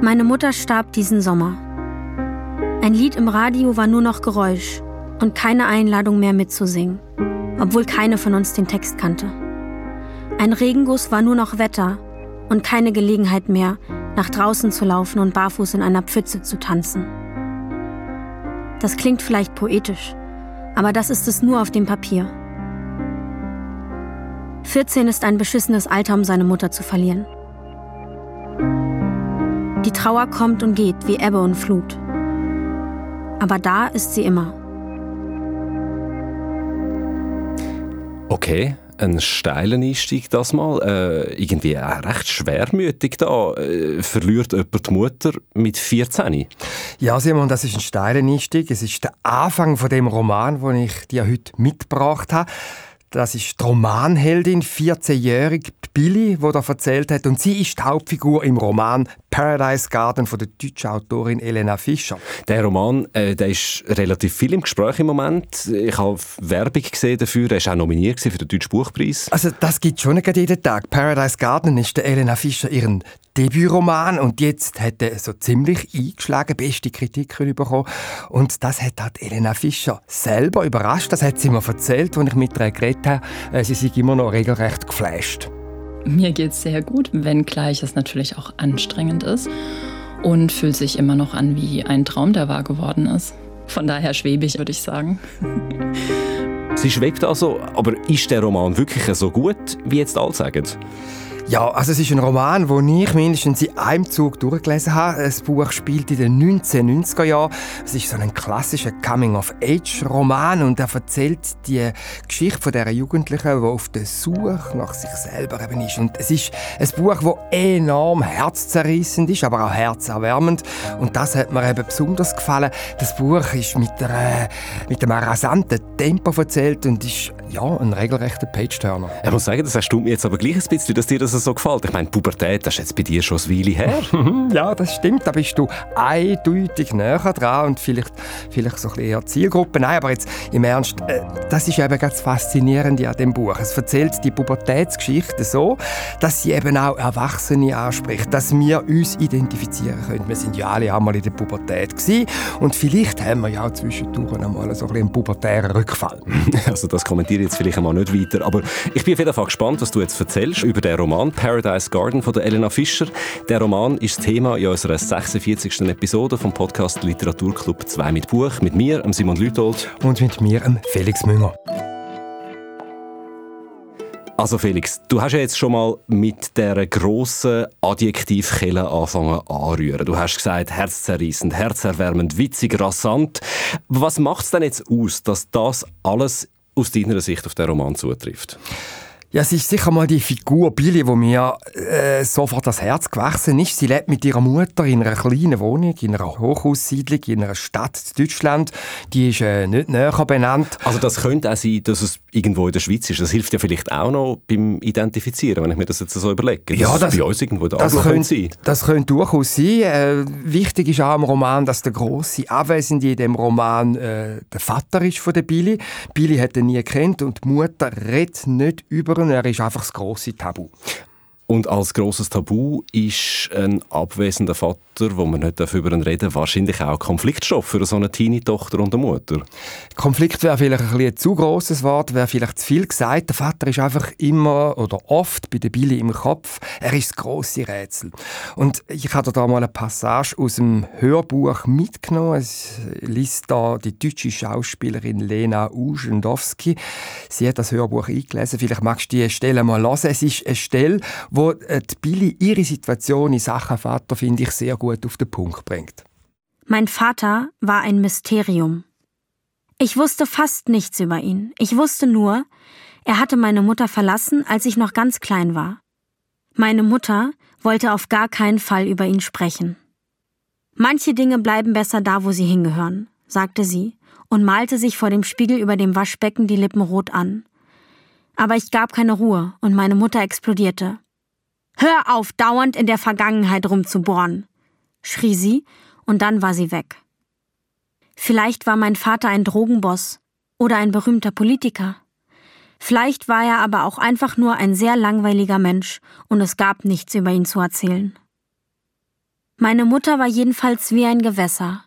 Meine Mutter starb diesen Sommer. Ein Lied im Radio war nur noch Geräusch und keine Einladung mehr mitzusingen, obwohl keine von uns den Text kannte. Ein Regenguss war nur noch Wetter und keine Gelegenheit mehr, nach draußen zu laufen und barfuß in einer Pfütze zu tanzen. Das klingt vielleicht poetisch, aber das ist es nur auf dem Papier. 14 ist ein beschissenes Alter, um seine Mutter zu verlieren. Die Trauer kommt und geht wie Ebbe und Flut. Aber da ist sie immer. Okay, ein steiler Einstieg das mal. Äh, irgendwie auch recht schwermütig da. Äh, verliert jemand die Mutter mit 14? Ja, Simon, das ist ein steiler Einstieg. Es ist der Anfang von dem Roman, den ich dir heute mitgebracht habe. Das ist die Romanheldin, 14-jährige Billy, die da erzählt hat. Und sie ist die Hauptfigur im Roman Paradise Garden von der deutschen Autorin Elena Fischer. Der Roman äh, der ist relativ viel im Gespräch im Moment. Ich habe Werbung gesehen dafür. Er ist auch nominiert für den Deutschen Buchpreis. Also das gibt schon nicht jeden Tag. Paradise Garden ist der Elena Fischer ihren Debütroman und jetzt hat er so ziemlich eingeschlagen, beste Kritiken bekommen. Und das hat halt Elena Fischer selber überrascht. Das hat sie mir erzählt, als ich mit ihr geredet habe. Äh, sie sind immer noch regelrecht geflasht. Mir geht es sehr gut, wenngleich es natürlich auch anstrengend ist und fühlt sich immer noch an wie ein Traum, der wahr geworden ist. Von daher schwebig, würde ich sagen. Sie schwebt also, aber ist der Roman wirklich so gut, wie jetzt alle sagen? Ja, also es ist ein Roman, den ich mindestens in einem Zug durchgelesen habe. Das Buch spielt in den 1990er Jahren. Es ist so ein klassischer Coming-of-Age-Roman und er erzählt die Geschichte von dieser Jugendlichen, die auf der Suche nach sich selber eben ist. Und es ist ein Buch, das enorm herzzerrissend ist, aber auch herzerwärmend. Und das hat mir eben besonders gefallen. Das Buch ist mit, einer, mit einem rasanten Tempo erzählt und ist ja, ein regelrechter Page-Turner. Ich muss sagen, das erstaunt mich jetzt aber gleich ein bisschen, dass dir das so gefällt. Ich meine, Pubertät, das ist jetzt bei dir schon eine Weile her. ja, das stimmt. Da bist du eindeutig näher dran und vielleicht, vielleicht so ein bisschen eher Zielgruppe. Nein, aber jetzt im Ernst, äh, das ist eben ganz faszinierend an dem Buch. Es erzählt die Pubertätsgeschichte so, dass sie eben auch Erwachsene anspricht, dass wir uns identifizieren können. Wir sind ja alle einmal in der Pubertät gewesen und vielleicht haben wir ja auch zwischendurch einmal so ein einen pubertären Rückfall. also das kommentiere ich jetzt vielleicht einmal nicht weiter, aber ich bin auf jeden Fall gespannt, was du jetzt erzählst über den Roman Paradise Garden von der Elena Fischer. Der Roman ist das Thema in unserer 46. Episode vom Podcast Literaturclub 2 mit Buch mit mir, Simon Lütold und mit mir, Felix Münger. Also Felix, du hast ja jetzt schon mal mit der grossen Adjektivkelle anfangen anrühren. Du hast gesagt, herzzerreißend, herzerwärmend, witzig, rasant. Was macht es denn jetzt aus, dass das alles aus deiner Sicht auf den Roman zutrifft? Ja, es ist sicher mal die Figur Billy, wo mir äh, sofort das Herz gewachsen ist. Sie lebt mit ihrer Mutter in einer kleinen Wohnung, in einer Hochhaussiedlung, in einer Stadt in Deutschland. Die ist äh, nicht näher benannt. Also das könnte auch sein, dass es irgendwo in der Schweiz ist. Das hilft ja vielleicht auch noch beim Identifizieren, wenn ich mir das jetzt so überlege. Ja, das, bei uns irgendwo das könnte sein. Das könnte durchaus sein. Äh, wichtig ist auch im Roman, dass der große Abwesende in dem Roman äh, der Vater ist von der Billy. Billy hat ihn nie kennt und die Mutter redet nicht über führen. Er ist einfach das grosse Tabu. Und als grosses Tabu ist ein abwesender Vater, wo man nicht über ihn reden darf, wahrscheinlich auch Konfliktstoff für so eine Teenie-Tochter und eine Mutter. Konflikt wäre vielleicht ein, ein zu grosses Wort, wäre vielleicht zu viel gesagt. Der Vater ist einfach immer oder oft bei der Billy im Kopf. Er ist das grosse Rätsel. Und ich habe da mal eine Passage aus dem Hörbuch mitgenommen. Es liest da die deutsche Schauspielerin Lena Uschendowski. Sie hat das Hörbuch eingelesen. Vielleicht magst du die Stelle mal hören. Es ist eine Stelle, wo äh, die Billy ihre Situation in Sachen Vater, finde ich, sehr gut auf den Punkt bringt. Mein Vater war ein Mysterium. Ich wusste fast nichts über ihn. Ich wusste nur, er hatte meine Mutter verlassen, als ich noch ganz klein war. Meine Mutter wollte auf gar keinen Fall über ihn sprechen. Manche Dinge bleiben besser da, wo sie hingehören, sagte sie und malte sich vor dem Spiegel über dem Waschbecken die Lippen rot an. Aber ich gab keine Ruhe und meine Mutter explodierte. Hör auf, dauernd in der Vergangenheit rumzubohren, schrie sie, und dann war sie weg. Vielleicht war mein Vater ein Drogenboss oder ein berühmter Politiker. Vielleicht war er aber auch einfach nur ein sehr langweiliger Mensch und es gab nichts über ihn zu erzählen. Meine Mutter war jedenfalls wie ein Gewässer,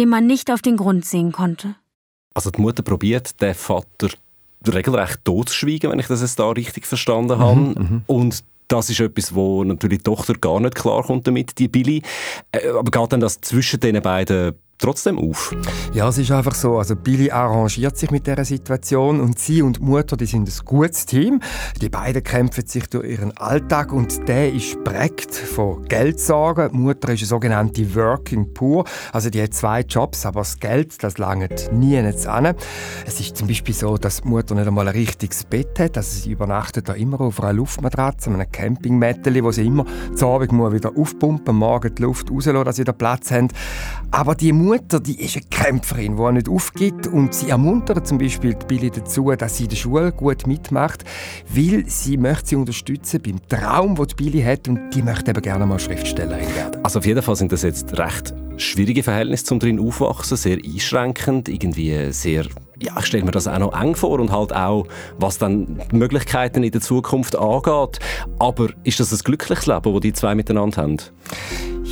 dem man nicht auf den Grund sehen konnte. Also die Mutter probiert, den Vater regelrecht totzuschweigen, wenn ich das jetzt da richtig verstanden habe. Mhm, mhm. und das ist etwas, wo natürlich die Tochter gar nicht klarkommt damit, die Billy. Äh, aber geht dann das zwischen den beiden trotzdem auf? Ja, es ist einfach so. Also Billy arrangiert sich mit der Situation und sie und die Mutter, die sind ein gutes Team. Die beiden kämpfen sich durch ihren Alltag und der ist prägt von Geldsorgen. Die Mutter ist eine sogenannte Working Poor, also die hat zwei Jobs, aber das Geld, das langt nie an. Es ist zum Beispiel so, dass die Mutter nicht einmal ein richtiges Bett hat, also sie übernachtet da immer auf einer Luftmatratze, einem Campingmätteli, wo sie immer zu Abend wieder aufpumpen, morgen die Luft rauslassen, dass sie da Platz haben. Aber die Mutter Mutter, die ist eine Kämpferin, die nicht aufgibt und sie ermuntert zum Beispiel die Billy dazu, dass sie in der Schule gut mitmacht, weil sie möchte sie unterstützen beim Traum, den die Billy hat und die möchte eben gerne mal Schriftstellerin werden. Also auf jeden Fall sind das jetzt recht schwierige Verhältnisse zum drin aufwachsen, sehr einschränkend, irgendwie sehr ja, ich stelle mir das auch noch eng vor und halt auch, was dann die Möglichkeiten in der Zukunft angeht. Aber ist das ein glückliches Leben, das die zwei miteinander haben?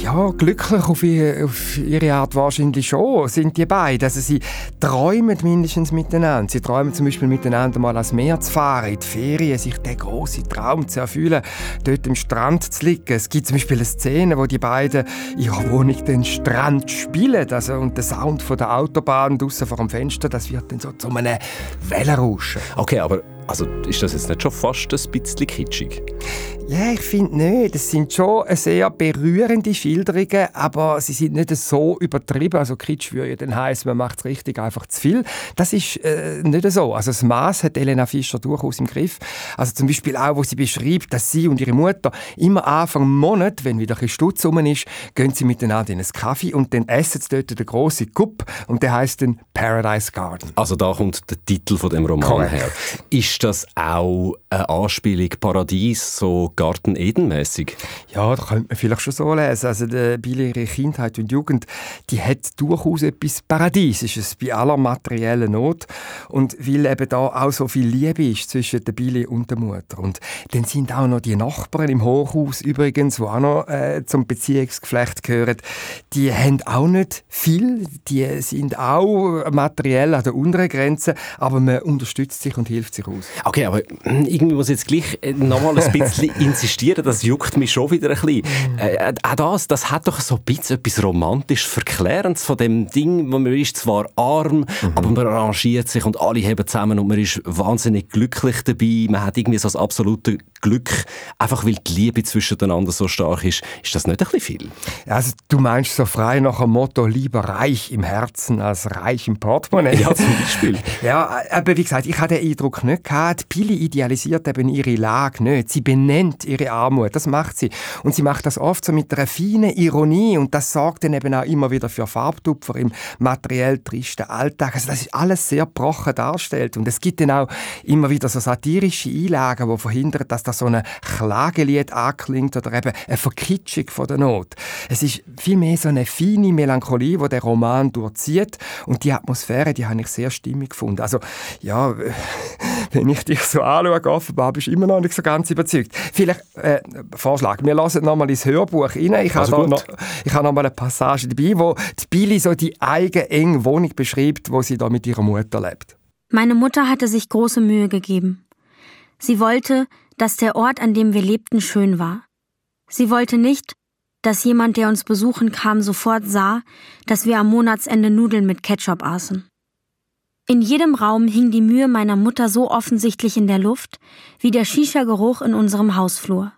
Ja, glücklich auf ihre, auf ihre, Art wahrscheinlich schon sind die beiden. Also sie träumen mindestens miteinander. Sie träumen zum Beispiel miteinander mal ans Meer zu fahren, in die Ferien, sich den großen Traum zu erfüllen, dort am Strand zu liegen. Es gibt zum Beispiel eine Szene, wo die beiden in ihrer Wohnung den Strand spielen. Also, und der Sound von der Autobahn draussen vor dem Fenster, das wird dann so zu einem Wellenrauschen. Okay, aber also ist das jetzt nicht schon fast ein bisschen kitschig? Ja, ich finde nicht. Das sind schon sehr berührende Schilderungen, aber sie sind nicht so übertrieben. Also Kitsch würde ja dann heißen, man macht es richtig einfach zu viel. Das ist äh, nicht so. Also das Maß hat Elena Fischer durchaus im Griff. Also zum Beispiel auch, wo sie beschreibt, dass sie und ihre Mutter immer Anfang Monat, wenn wieder ein Stutz rum ist, gehen sie miteinander in einen Kaffee und dann essen sie dort den grossen Cup und der heißt dann Paradise Garden. Also da kommt der Titel von dem Roman Correct. her. Ist das auch eine Anspielung Paradies, so Garten Eden-mäßig? Ja, da könnte man vielleicht schon so lesen. Also die Billy, ihre Kindheit und Jugend, die hat durchaus etwas Paradiesisches bei aller materiellen Not. Und weil eben da auch so viel Liebe ist zwischen der Billy und der Mutter. Und dann sind auch noch die Nachbarn im Hochhaus übrigens, die auch noch äh, zum Beziehungsgeflecht gehören, die haben auch nicht viel. Die sind auch materiell an der unteren Grenze, aber man unterstützt sich und hilft sich aus. Okay, aber hm, irgendwie muss ich jetzt gleich äh, nochmal ein bisschen insistieren, das juckt mich schon wieder ein bisschen. Äh, äh, auch das, das hat doch so ein bisschen etwas romantisch Verklärendes von dem Ding, wo man ist zwar arm, mhm. aber man arrangiert sich und alle haben zusammen und man ist wahnsinnig glücklich dabei. Man hat irgendwie so das absolute Glück, einfach weil die Liebe zwischeneinander so stark ist. Ist das nicht ein bisschen viel? Also du meinst so frei nach dem Motto, lieber reich im Herzen als reich im Portemonnaie? Ja, zum Beispiel. ja, aber wie gesagt, ich hatte den Eindruck nicht gehabt, Pili idealisiert eben ihre Lage nicht. Sie benennt ihre Armut, das macht sie. Und sie macht das oft so mit einer feinen Ironie und das sorgt dann eben auch immer wieder für Farbtupfer im materiell tristen Alltag. Also das ist alles sehr brochen darstellt und es gibt dann auch immer wieder so satirische Einlagen, die verhindern, dass da so ein Klagelied anklingt oder eben eine Verkitschung von der Not. Es ist vielmehr so eine feine Melancholie, die der Roman durchzieht und die Atmosphäre, die habe ich sehr stimmig gefunden. Also ja, wenn ich dich so anschaue, offenbar bist du immer noch nicht so ganz überzeugt. Vielleicht äh, Vorschlag, wir lassen noch mal ins Hörbuch rein. Ich also habe noch, ich habe noch mal eine Passage dabei, wo die Billy so die eigene enge Wohnung beschreibt, wo sie da mit ihrer Mutter lebt. Meine Mutter hatte sich große Mühe gegeben. Sie wollte, dass der Ort, an dem wir lebten, schön war. Sie wollte nicht, dass jemand, der uns besuchen kam, sofort sah, dass wir am Monatsende Nudeln mit Ketchup aßen. In jedem Raum hing die Mühe meiner Mutter so offensichtlich in der Luft wie der Shisha-Geruch in unserem Hausflur.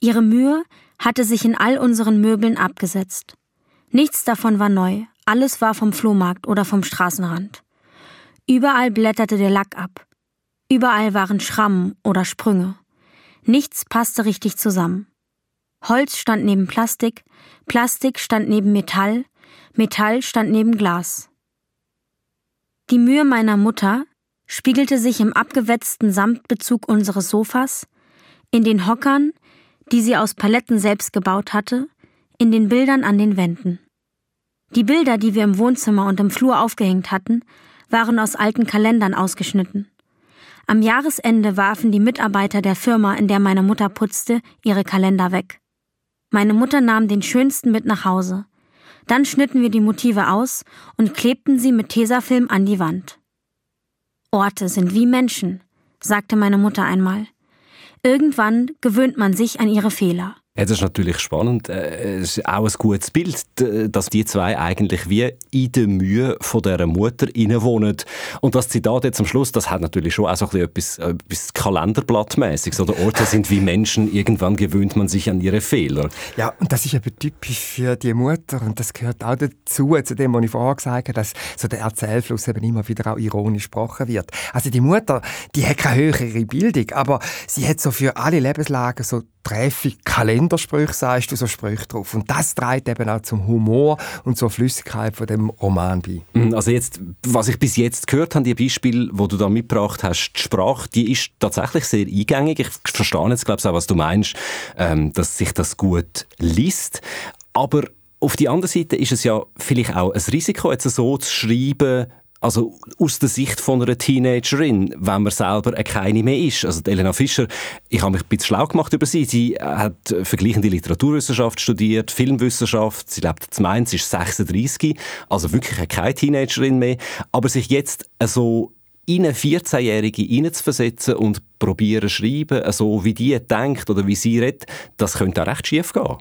Ihre Mühe hatte sich in all unseren Möbeln abgesetzt. Nichts davon war neu, alles war vom Flohmarkt oder vom Straßenrand. Überall blätterte der Lack ab. Überall waren Schrammen oder Sprünge. Nichts passte richtig zusammen. Holz stand neben Plastik, Plastik stand neben Metall, Metall stand neben Glas. Die Mühe meiner Mutter spiegelte sich im abgewetzten Samtbezug unseres Sofas, in den Hockern, die sie aus Paletten selbst gebaut hatte, in den Bildern an den Wänden. Die Bilder, die wir im Wohnzimmer und im Flur aufgehängt hatten, waren aus alten Kalendern ausgeschnitten. Am Jahresende warfen die Mitarbeiter der Firma, in der meine Mutter putzte, ihre Kalender weg. Meine Mutter nahm den schönsten mit nach Hause. Dann schnitten wir die Motive aus und klebten sie mit Tesafilm an die Wand. Orte sind wie Menschen, sagte meine Mutter einmal. Irgendwann gewöhnt man sich an ihre Fehler. Ja, das ist natürlich spannend. Äh, es ist auch ein gutes Bild, dass die zwei eigentlich wie in der Mühe von dieser Mutter wohnen. Und das Zitat jetzt am Schluss, das hat natürlich schon auch so etwas, etwas Kalenderblattmäßiges. Oder Orte sind wie Menschen, irgendwann gewöhnt man sich an ihre Fehler. Ja, und das ist eben typisch für die Mutter. Und das gehört auch dazu, zu dem, was ich vorher gesagt habe, dass so der Erzählfluss eben immer wieder auch ironisch gesprochen wird. Also die Mutter, die hat keine höhere Bildung, aber sie hat so für alle Lebenslagen so treffige Kalendersprüche, sagst du, so Sprüche drauf. Und das trägt eben auch zum Humor und zur Flüssigkeit von dem Roman bei. Mm, also jetzt, was ich bis jetzt gehört habe, die Beispiele, wo du da mitgebracht hast, die Sprache, die ist tatsächlich sehr eingängig. Ich verstehe jetzt, glaube ich, auch, was du meinst, ähm, dass sich das gut liest. Aber auf die andere Seite ist es ja vielleicht auch ein Risiko, jetzt so zu schreiben, also aus der Sicht von einer Teenagerin, wenn man selber keine mehr ist. Also Elena Fischer, ich habe mich ein bisschen schlau gemacht über sie. Sie hat vergleichende Literaturwissenschaft studiert, Filmwissenschaft. Sie lebt in Mainz, sie ist 36, also wirklich keine Teenagerin mehr. Aber sich jetzt so in eine 14-Jährige hineinzuversetzen und probieren schreiben, so wie die denkt oder wie sie redet, das könnte auch recht schief gehen.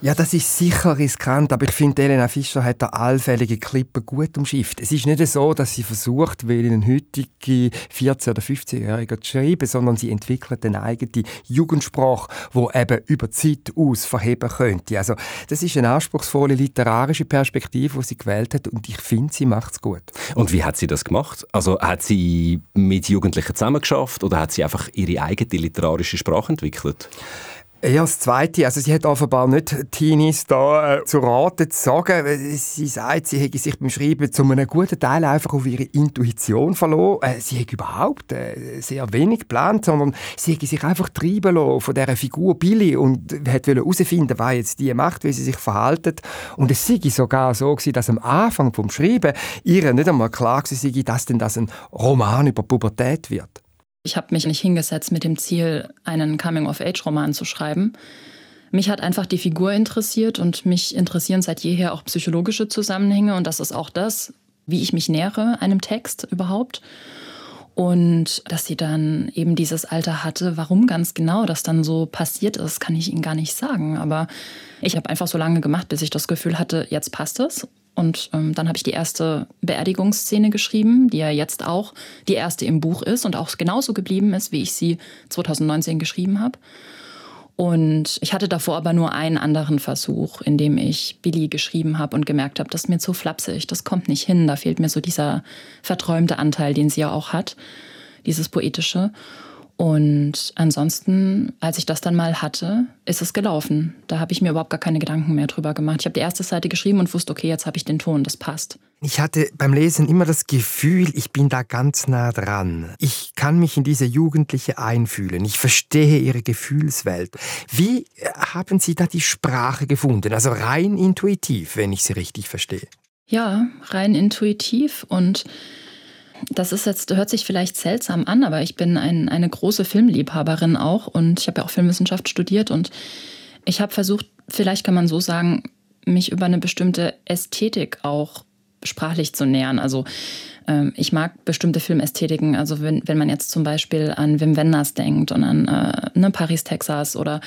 Ja, das ist sicher riskant, aber ich finde, Elena Fischer hat da allfällige Klippen gut umschifft. Es ist nicht so, dass sie versucht, wie einen heutigen 14- oder 15-Jährigen zu schreiben, sondern sie entwickelt eine eigene Jugendsprache, wo eben über die Zeit aus verheben könnte. Also, das ist eine anspruchsvolle literarische Perspektive, die sie gewählt hat und ich finde, sie macht es gut. Und wie hat sie das gemacht? Also, hat sie mit Jugendlichen zusammengeschafft oder hat sie einfach einfach ihre eigene literarische Sprache entwickelt? Ja, das Zweite, also sie hat offenbar nicht Teenies da äh, zu Rate zu sagen. Sie sagt, sie hätte sich beim Schreiben zu einem guten Teil einfach auf ihre Intuition verloren. Äh, sie hat überhaupt äh, sehr wenig geplant, sondern sie hätte sich einfach treiben lassen von dieser Figur Billy und wollte herausfinden, was jetzt die macht, wie sie sich verhaltet. Und es sei sogar so gewesen, dass am Anfang vom Schreiben ihr nicht einmal klar war, dass denn das ein Roman über Pubertät wird. Ich habe mich nicht hingesetzt mit dem Ziel, einen Coming-of-Age-Roman zu schreiben. Mich hat einfach die Figur interessiert und mich interessieren seit jeher auch psychologische Zusammenhänge und das ist auch das, wie ich mich nähere einem Text überhaupt. Und dass sie dann eben dieses Alter hatte, warum ganz genau das dann so passiert ist, kann ich Ihnen gar nicht sagen. Aber ich habe einfach so lange gemacht, bis ich das Gefühl hatte, jetzt passt es. Und ähm, dann habe ich die erste Beerdigungsszene geschrieben, die ja jetzt auch die erste im Buch ist und auch genauso geblieben ist, wie ich sie 2019 geschrieben habe. Und ich hatte davor aber nur einen anderen Versuch, in dem ich Billy geschrieben habe und gemerkt habe, das ist mir zu flapsig, das kommt nicht hin, da fehlt mir so dieser verträumte Anteil, den sie ja auch hat, dieses poetische. Und ansonsten, als ich das dann mal hatte, ist es gelaufen. Da habe ich mir überhaupt gar keine Gedanken mehr drüber gemacht. Ich habe die erste Seite geschrieben und wusste, okay, jetzt habe ich den Ton, das passt. Ich hatte beim Lesen immer das Gefühl, ich bin da ganz nah dran. Ich kann mich in diese Jugendliche einfühlen. Ich verstehe ihre Gefühlswelt. Wie haben Sie da die Sprache gefunden? Also rein intuitiv, wenn ich Sie richtig verstehe. Ja, rein intuitiv und das ist jetzt, hört sich vielleicht seltsam an, aber ich bin ein, eine große Filmliebhaberin auch und ich habe ja auch Filmwissenschaft studiert und ich habe versucht, vielleicht kann man so sagen, mich über eine bestimmte Ästhetik auch sprachlich zu nähern. Also ähm, ich mag bestimmte Filmästhetiken. Also wenn, wenn man jetzt zum Beispiel an Wim Wenders denkt und an äh, ne, Paris, Texas oder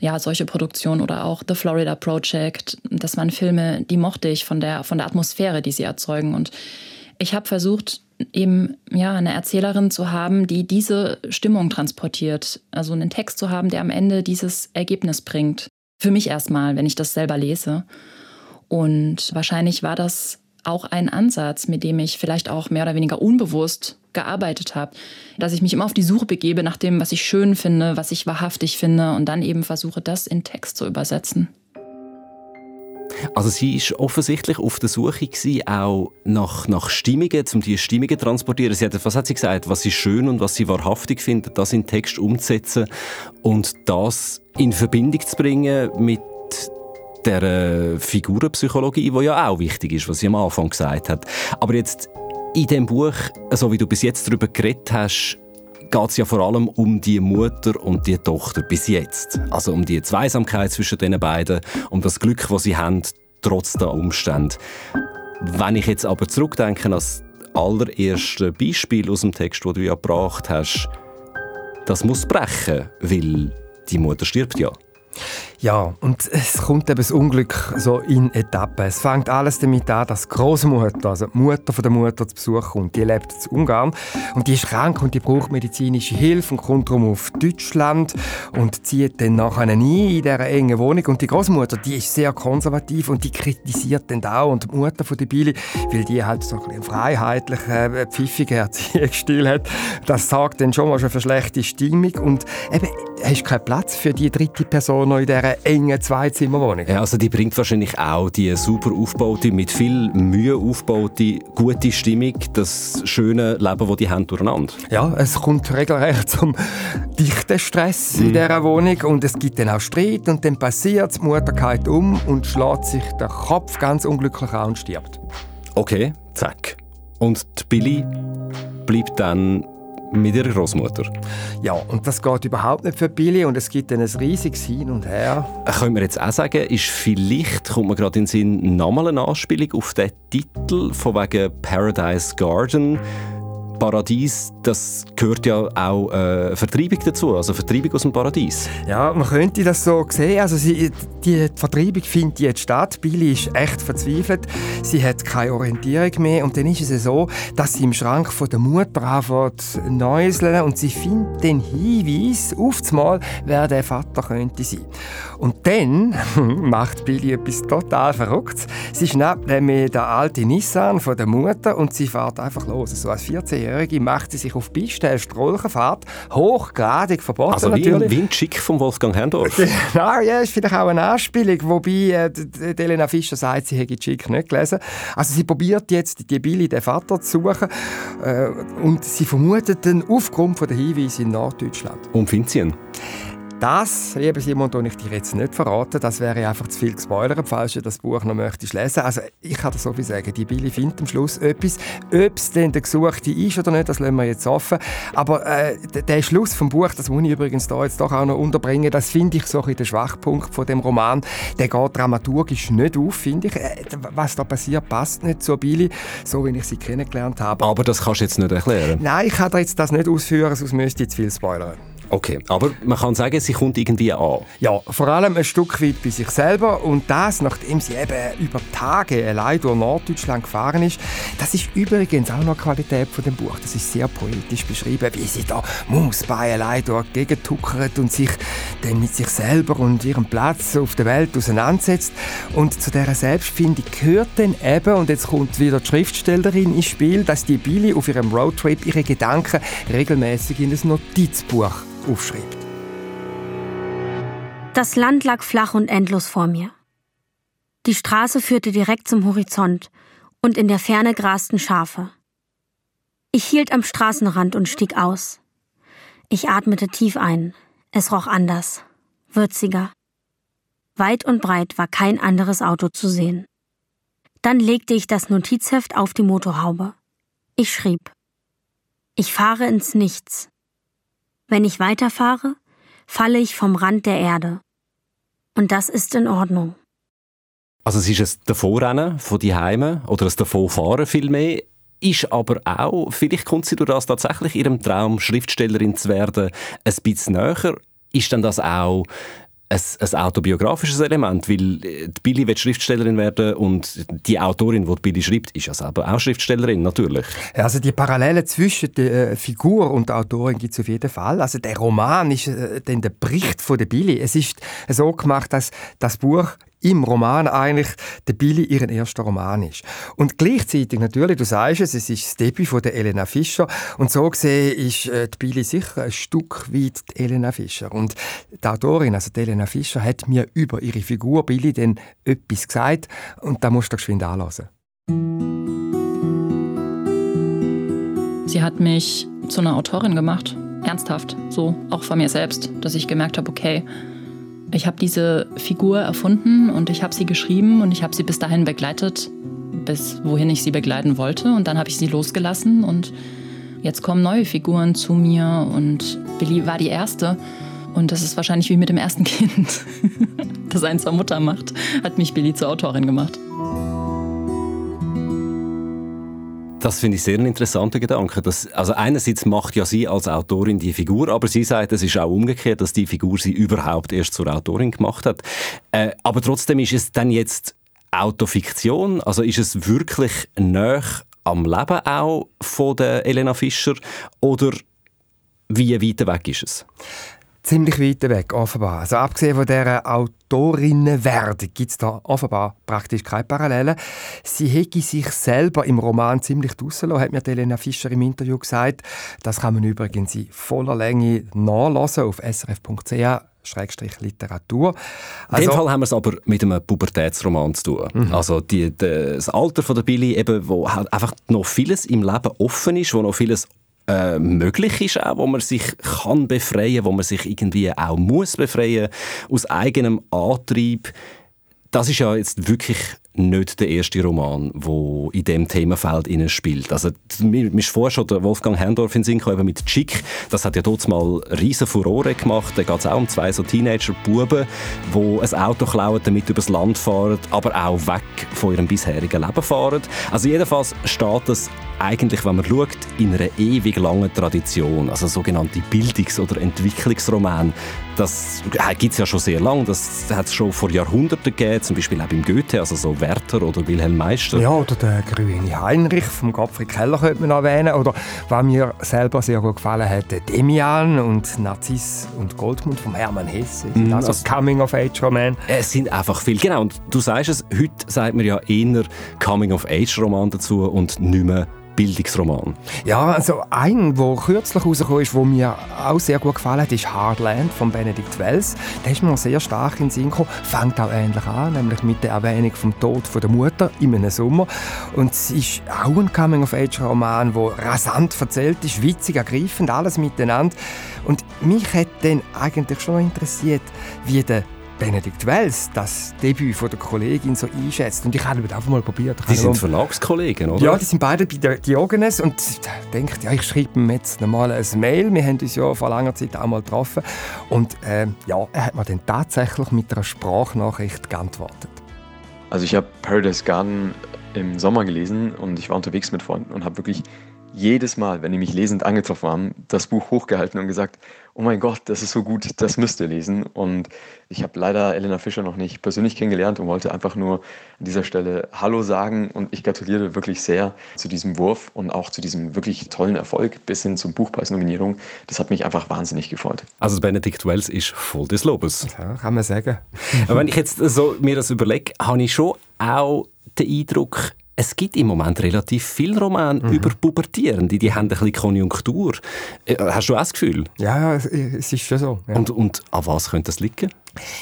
ja, solche Produktionen oder auch The Florida Project, das waren Filme, die mochte ich von der, von der Atmosphäre, die sie erzeugen. Und ich habe versucht, eben ja eine Erzählerin zu haben, die diese Stimmung transportiert. Also einen Text zu haben, der am Ende dieses Ergebnis bringt. Für mich erstmal, wenn ich das selber lese. Und wahrscheinlich war das auch ein Ansatz, mit dem ich vielleicht auch mehr oder weniger unbewusst gearbeitet habe, dass ich mich immer auf die Suche begebe nach dem, was ich schön finde, was ich wahrhaftig finde und dann eben versuche, das in Text zu übersetzen. Also sie ist offensichtlich auf der Suche gewesen, auch nach, nach Stimmungen, um diese Stimmungen zu transportieren. Sie hat, was hat sie gesagt, was sie schön und was sie wahrhaftig findet, das in Text umzusetzen und das in Verbindung zu bringen mit der Figurenpsychologie, die ja auch wichtig ist, was sie am Anfang gesagt hat. Aber jetzt in dem Buch, so wie du bis jetzt darüber geredet hast, geht es ja vor allem um die Mutter und die Tochter bis jetzt. Also um die Zweisamkeit zwischen den beiden, um das Glück, das sie haben, trotz der Umstände. Wenn ich jetzt aber zurückdenke an das allererste Beispiel aus dem Text, das du ja gebracht hast, das muss brechen, weil die Mutter stirbt ja. Ja, und es kommt eben das Unglück so in Etappen. Es fängt alles damit an, dass die Großmutter, also die Mutter von der Mutter, zu Besuch kommt. Die lebt in Ungarn und die ist krank und die braucht medizinische Hilfe und kommt darum auf Deutschland und zieht dann nachher ein in dieser engen Wohnung. Und die Großmutter, die ist sehr konservativ und die kritisiert dann auch und die Mutter von der Billy, weil die halt so ein einen freiheitlichen, äh, pfiffigen Erziehungsstil hat. Das sorgt dann schon mal für schlechte Stimmung und eben hast keinen Platz für die dritte Person noch in dieser engen Zweizimmerwohnung. Ja, also die bringt wahrscheinlich auch die super aufgebaute, mit viel Mühe aufgebaute, gute Stimmung, das schöne Leben, das die haben, durcheinander. Ja, es kommt regelrecht zum dichten Stress mhm. in dieser Wohnung und es gibt dann auch Streit und dann passiert die Mutter geht um und schlägt sich den Kopf ganz unglücklich an und stirbt. Okay, zack. Und die Billy bleibt dann mit ihrer Großmutter. Ja, und das geht überhaupt nicht für Billy und es gibt dann ein riesiges Hin und Her. Äh, können wir jetzt auch sagen, ist vielleicht, kommt mir gerade in den Sinn, nochmal eine Anspielung auf den Titel von wegen Paradise Garden. Paradies, das gehört ja auch äh, Vertreibung dazu, also Vertreibung aus dem Paradies. Ja, man könnte das so sehen. Also sie, die Vertreibung findet jetzt statt. Billy ist echt verzweifelt. Sie hat keine Orientierung mehr und dann ist es so, dass sie im Schrank von der Mutter anfängt näuseln und sie findet den Hinweis auf Mal, wer der Vater könnte sein. Und dann macht Billy etwas total Verrücktes. Sie schnappt nämlich den alten Nissan von der Mutter und sie fährt einfach los. So als 14-Jährige macht sie sich auf die Piste, eine Strolchenfahrt, hochgradig verboten also wie natürlich. ein Schick von Wolfgang Herrndorf. Genau, ja, ist vielleicht auch eine Anspielung, wobei äh, Elena Fischer sagt, sie hätte Schick nicht gelesen. Also sie probiert jetzt, die Billy, den Vater zu suchen äh, und sie vermutet den Aufgrund von der Hinweise in Norddeutschland. Und findet sie ihn? Das, lieber Simon, tue ich dir jetzt nicht verraten. Das wäre einfach zu viel gespoilert, falls du das Buch noch möchtest lesen. Also ich kann dir so viel sagen. Die Billy findet am Schluss etwas. Ob es denn der Gesuchte ist oder nicht, das lassen wir jetzt offen. Aber äh, der Schluss vom Buch, das muss ich übrigens da jetzt doch auch noch unterbringen, das finde ich so ein der Schwachpunkt von dem Roman. Der geht dramaturgisch nicht auf, finde ich. Äh, was da passiert, passt nicht zu Billy, so wie ich sie kennengelernt habe. Aber das kannst du jetzt nicht erklären? Nein, ich kann dir jetzt das nicht ausführen, sonst müsste ich zu viel spoilern. Okay, aber man kann sagen, sie kommt irgendwie an. Ja, vor allem ein Stück weit bei sich selber und das, nachdem sie eben über Tage allein durch Norddeutschland gefahren ist. Das ist übrigens auch noch Qualität von dem Buch. Das ist sehr poetisch beschrieben, wie sie da Mausbein allein durch die Gegend tuckert und sich dann mit sich selber und ihrem Platz auf der Welt auseinandersetzt. Und zu dieser Selbstfindung gehört dann eben, und jetzt kommt wieder die Schriftstellerin ins Spiel, dass die Billy auf ihrem Roadtrip ihre Gedanken regelmäßig in ein Notizbuch aufschreibt. Das Land lag flach und endlos vor mir. Die Straße führte direkt zum Horizont und in der Ferne grasten Schafe. Ich hielt am Straßenrand und stieg aus. Ich atmete tief ein. Es roch anders, würziger. Weit und breit war kein anderes Auto zu sehen. Dann legte ich das Notizheft auf die Motorhaube. Ich schrieb. Ich fahre ins Nichts. Wenn ich weiterfahre, falle ich vom Rand der Erde. Und das ist in Ordnung. Also es ist es Davorrennen von die Heime oder das Davonfahren vielmehr, ist aber auch, vielleicht kommt sie durch das tatsächlich ihrem Traum, Schriftstellerin zu werden, ein bisschen näher. Ist dann das auch ein, ein autobiografisches Element, weil äh, Billy wird Schriftstellerin werden und die Autorin, die, Billy schreibt, ist ja selber auch Schriftstellerin, natürlich. Also die Parallelen zwischen der äh, Figur und der Autorin gibt es auf jeden Fall. Also der Roman ist äh, dann der Bericht von der Billy. Es ist so gemacht, dass das Buch im Roman eigentlich der Billy ihren erster Roman ist. Und gleichzeitig natürlich, du sagst es, es ist das Debüt von der Elena Fischer und so gesehen ist äh, die Billy sicher ein Stück weit die Elena Fischer. Und die Autorin, also die Elena Fischer, hat mir über ihre Figur Billy dann etwas gesagt und da musst du geschwind anlassen. Sie hat mich zu einer Autorin gemacht. Ernsthaft, so, auch von mir selbst, dass ich gemerkt habe, okay, ich habe diese Figur erfunden und ich habe sie geschrieben und ich habe sie bis dahin begleitet, bis wohin ich sie begleiten wollte. Und dann habe ich sie losgelassen und jetzt kommen neue Figuren zu mir und Billy war die erste. Und das ist wahrscheinlich wie mit dem ersten Kind, das eins zur Mutter macht, hat mich Billy zur Autorin gemacht. Das finde ich sehr ein interessanter Gedanke. Dass, also einerseits macht ja sie als Autorin die Figur, aber sie sagt, es ist auch umgekehrt, dass die Figur sie überhaupt erst zur Autorin gemacht hat. Äh, aber trotzdem ist es dann jetzt Autofiktion? Also ist es wirklich näher am Leben auch von der Elena Fischer oder wie weit weg ist es? Ziemlich weit weg, offenbar. Also abgesehen von dieser Autorinnenwerdung gibt es da offenbar praktisch keine Parallelen. Sie hätte sich selber im Roman ziemlich draussen hat mir Elena Fischer im Interview gesagt. Das kann man übrigens in voller Länge nachlesen auf srf.ch. Schrägstrich Literatur. Also, in dem also Fall haben wir es aber mit einem Pubertätsroman zu tun. Mhm. Also die, das Alter von der Billy, eben, wo einfach noch vieles im Leben offen ist, wo noch vieles äh, möglich ist, auch, wo man sich kann befreien, wo man sich irgendwie auch muss befreien aus eigenem Antrieb. Das ist ja jetzt wirklich nicht der erste Roman, der in diesem Themenfeld spielt. Also, mir ist vorher schon der Wolfgang Herrndorf in Sinn gekommen mit «Chick». Das hat ja dort mal riesen Furore gemacht. Da geht es auch um zwei so Teenager-Buben, die ein Auto klauen, damit übers Land fahren, aber auch weg von ihrem bisherigen Leben fahren. Also jedenfalls steht das eigentlich, wenn man schaut, in einer ewig langen Tradition. Also sogenannte Bildungs- oder Entwicklungsroman. Das gibt es ja schon sehr lange. Das hat es schon vor Jahrhunderten gegeben, zum Beispiel auch beim Goethe, also so Werther oder Wilhelm Meister. Ja, oder der grüne Heinrich vom Gottfried Keller könnte man erwähnen. Oder was mir selber sehr gut gefallen hat, Demian und Narziss und Goldmund vom Hermann Hesse. Mm, also, also Coming-of-Age-Roman. Es sind einfach viele. Genau, und du sagst es, heute sagt man ja eher Coming-of-Age-Roman dazu und nicht mehr Bildungsroman? Ja, also ein, der kürzlich rausgekommen ist, der mir auch sehr gut gefallen hat, ist Hardland von Benedict Wells. Der ist mir sehr stark in den Sinn gekommen. Fängt auch ähnlich an, nämlich mit der Erwähnung vom Tod von der Mutter in einem Sommer. Und es ist auch ein Coming-of-Age-Roman, der rasant erzählt ist, witzig, ergreifend, alles miteinander. Und mich hat dann eigentlich schon interessiert, wie der Benedikt Wells das Debüt von der Kollegin so einschätzt. Und ich habe einfach mal probiert. Die sind Verlagskollegen, oder? Ja, die sind beide bei der Diogenes und ich denkt, ja, ich schreibe ihm jetzt nochmal ein Mail. Wir haben uns ja vor langer Zeit auch mal getroffen. Und äh, ja, er hat mir dann tatsächlich mit einer Sprachnachricht geantwortet. Also ich habe Paradise Garden im Sommer gelesen und ich war unterwegs mit Freunden und habe wirklich jedes Mal, wenn die mich lesend angetroffen haben, das Buch hochgehalten und gesagt, oh mein Gott, das ist so gut, das müsst ihr lesen. Und ich habe leider Elena Fischer noch nicht persönlich kennengelernt und wollte einfach nur an dieser Stelle Hallo sagen. Und ich gratuliere wirklich sehr zu diesem Wurf und auch zu diesem wirklich tollen Erfolg bis hin zur Buchpreisnominierung. Das hat mich einfach wahnsinnig gefreut. Also Benedikt Wells ist voll des Lobes. Ja, kann man sagen. wenn ich jetzt so mir das überlege, habe ich schon auch den Eindruck, es gibt im Moment relativ viele Romane mhm. über Pubertierende, die haben ein bisschen Konjunktur. Äh, hast du auch das Gefühl? Ja, es ist schon so. Ja. Und, und an was könnte das liegen?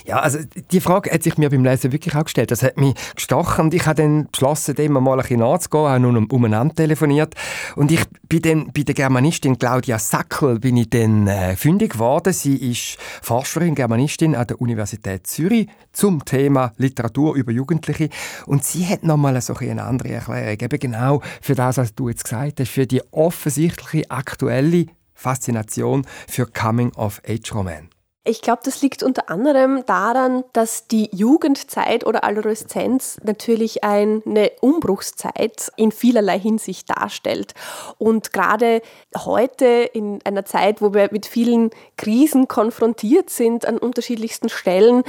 Ja, also die Frage hat sich mir beim Lesen wirklich auch gestellt. Das hat mich gestochen und ich habe dann beschlossen, dem mal ein bisschen nachzugehen, habe nun umeinander telefoniert. Und ich bin dann bei der Germanistin Claudia Sackel bin ich dann äh, fündig geworden. Sie ist Forscherin, Germanistin an der Universität Zürich zum Thema Literatur über Jugendliche. Und sie hat nochmal so eine andere Erklärung, eben genau für das, was du jetzt gesagt hast, für die offensichtliche aktuelle Faszination für Coming-of-Age-Roman. Ich glaube, das liegt unter anderem daran, dass die Jugendzeit oder Adoleszenz natürlich eine Umbruchszeit in vielerlei Hinsicht darstellt. Und gerade heute in einer Zeit, wo wir mit vielen Krisen konfrontiert sind an unterschiedlichsten Stellen,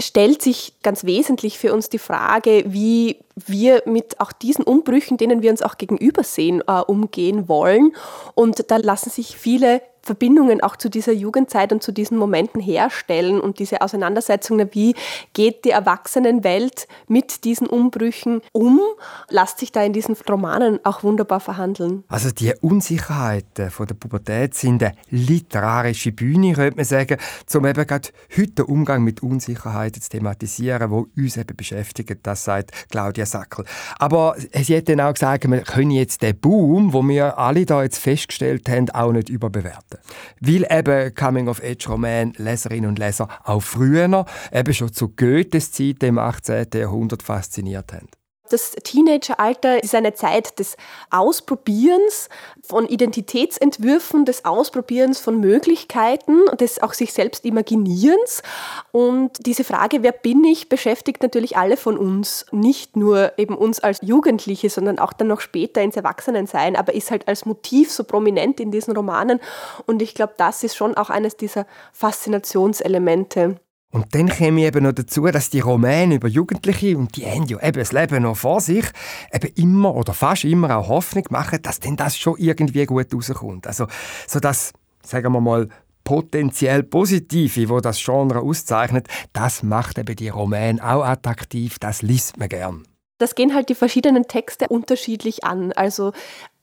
stellt sich ganz wesentlich für uns die Frage, wie wir mit auch diesen Umbrüchen, denen wir uns auch gegenübersehen, äh, umgehen wollen. Und da lassen sich viele Verbindungen auch zu dieser Jugendzeit und zu diesen Momenten herstellen und diese Auseinandersetzung, wie geht die Erwachsenenwelt mit diesen Umbrüchen um, lässt sich da in diesen Romanen auch wunderbar verhandeln. Also die Unsicherheiten von der Pubertät sind eine literarische Bühne, könnte man sagen, um eben gerade heute den Umgang mit Unsicherheiten zu thematisieren, wo uns eben beschäftigt, das sagt Claudia Sackel. Aber sie hat dann auch gesagt, wir können jetzt den Boom, wo wir alle da jetzt festgestellt haben, auch nicht überbewerten werden. Weil eben Coming-of-Age-Roman Leserinnen und Leser auch früher, eben schon zu Goethes Zeit im 18. Jahrhundert fasziniert haben. Das Teenageralter ist eine Zeit des Ausprobierens von Identitätsentwürfen, des Ausprobierens von Möglichkeiten, des auch sich selbst Imaginierens. Und diese Frage, wer bin ich, beschäftigt natürlich alle von uns. Nicht nur eben uns als Jugendliche, sondern auch dann noch später ins Erwachsenensein, aber ist halt als Motiv so prominent in diesen Romanen. Und ich glaube, das ist schon auch eines dieser Faszinationselemente. Und dann käme eben noch dazu, dass die Romane über Jugendliche, und die haben ja eben das Leben noch vor sich, eben immer oder fast immer auch Hoffnung machen, dass denn das schon irgendwie gut rauskommt. Also, so dass, sagen wir mal, potenziell Positive, wo das Genre auszeichnet, das macht eben die Romane auch attraktiv, das liest man gern. Das gehen halt die verschiedenen Texte unterschiedlich an. Also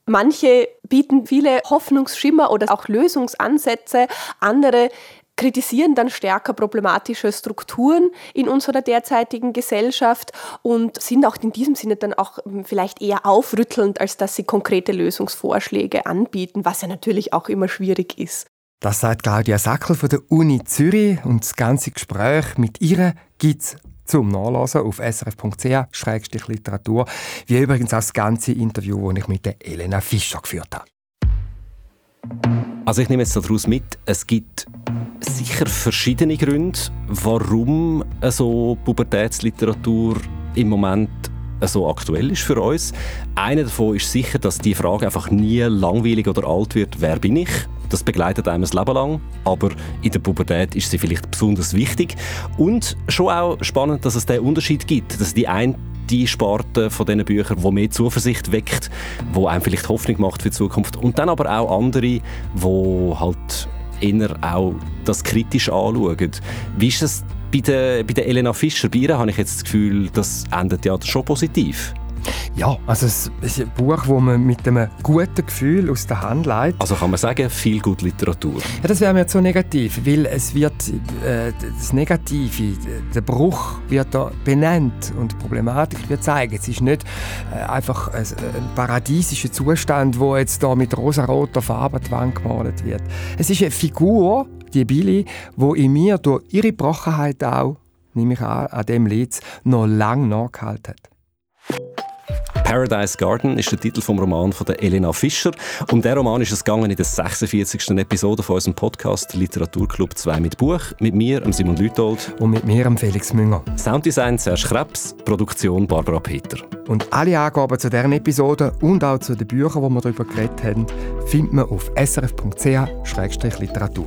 Manche bieten viele Hoffnungsschimmer oder auch Lösungsansätze, andere kritisieren dann stärker problematische Strukturen in unserer derzeitigen Gesellschaft und sind auch in diesem Sinne dann auch hm, vielleicht eher aufrüttelnd, als dass sie konkrete Lösungsvorschläge anbieten, was ja natürlich auch immer schwierig ist. Das sagt Claudia Sackel von der Uni Zürich und das ganze Gespräch mit ihr gibt es zum Nachlesen auf srf.ch-literatur, wie übrigens auch das ganze Interview, das ich mit der Elena Fischer geführt habe. Also ich nehme jetzt daraus mit, es gibt sicher verschiedene Gründe, warum so Pubertätsliteratur im Moment so aktuell ist für uns. Einer davon ist sicher, dass die Frage einfach nie langweilig oder alt wird, wer bin ich? Das begleitet einem das Leben lang, aber in der Pubertät ist sie vielleicht besonders wichtig. Und schon auch spannend, dass es den Unterschied gibt, dass die eine die Sparte von diesen Büchern, wo mehr Zuversicht weckt, wo einem vielleicht Hoffnung macht für die Zukunft und dann aber auch andere, wo halt eher auch das kritisch anschauen. Wie ist es bei der, bei der Elena Fischer? Bei ihr habe ich jetzt das Gefühl, das endet ja schon positiv. Ja, also es ist ein Buch, das man mit einem guten Gefühl aus der Hand leitet. Also kann man sagen, viel gute Literatur. Ja, das wäre mir zu negativ, weil es wird äh, das Negative, der Bruch wird da benannt und die Problematik wird zeigen. Es ist nicht äh, einfach ein, ein, paradiesischer Zustand, wo jetzt da mit rosaroter Farbe die Wand gemalt wird. Es ist eine Figur, die Billy, wo in mir durch ihre Brochenheit auch, nehme ich an, an dem Lied noch lange nachgehalten hat. Paradise Garden ist der Titel vom Roman von der Elena Fischer. Um diesen Roman ist es gegangen in der 46. Episode von unserem Podcast Literaturclub 2 mit Buch. Mit mir, Simon Lütold. Und mit mir, Felix Münger. Sounddesign Serge Krebs, Produktion Barbara Peter. Und alle Angaben zu deren Episode und auch zu den Büchern, die wir darüber geredet haben, findet man auf srf.ch-literatur.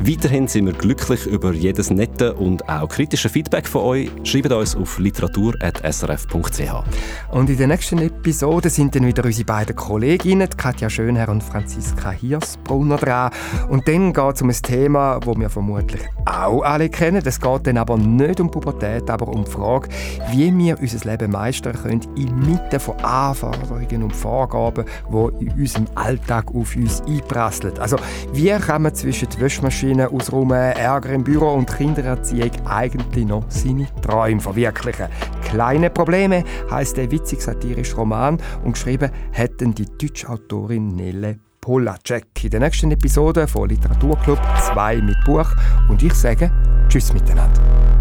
Weiterhin sind wir glücklich über jedes nette und auch kritische Feedback von euch. Schreibt uns auf literatur.srf.ch. Und in der nächsten Episode sind dann wieder unsere beiden Kolleginnen, Katja Schönherr und Franziska Hirsbrunner dran. Und dann geht es um ein Thema, das wir vermutlich auch alle kennen. Es geht dann aber nicht um Pubertät, aber um die Frage, wie wir unser Leben meistern können inmitten von Anforderungen und Vorgaben, die in unserem Alltag auf uns einprasseln. Also, wie kann man zwischen die Wäschmaschine Waschmaschine ausräumen, Ärger im Büro und Kindererziehung eigentlich noch seine Träume verwirklichen. Kleine Probleme heißt der witzig satirische Roman und geschrieben hätten die deutsche Autorin Nele Polacek. In der nächsten Episode von Literaturclub 2 mit Buch und ich sage Tschüss miteinander.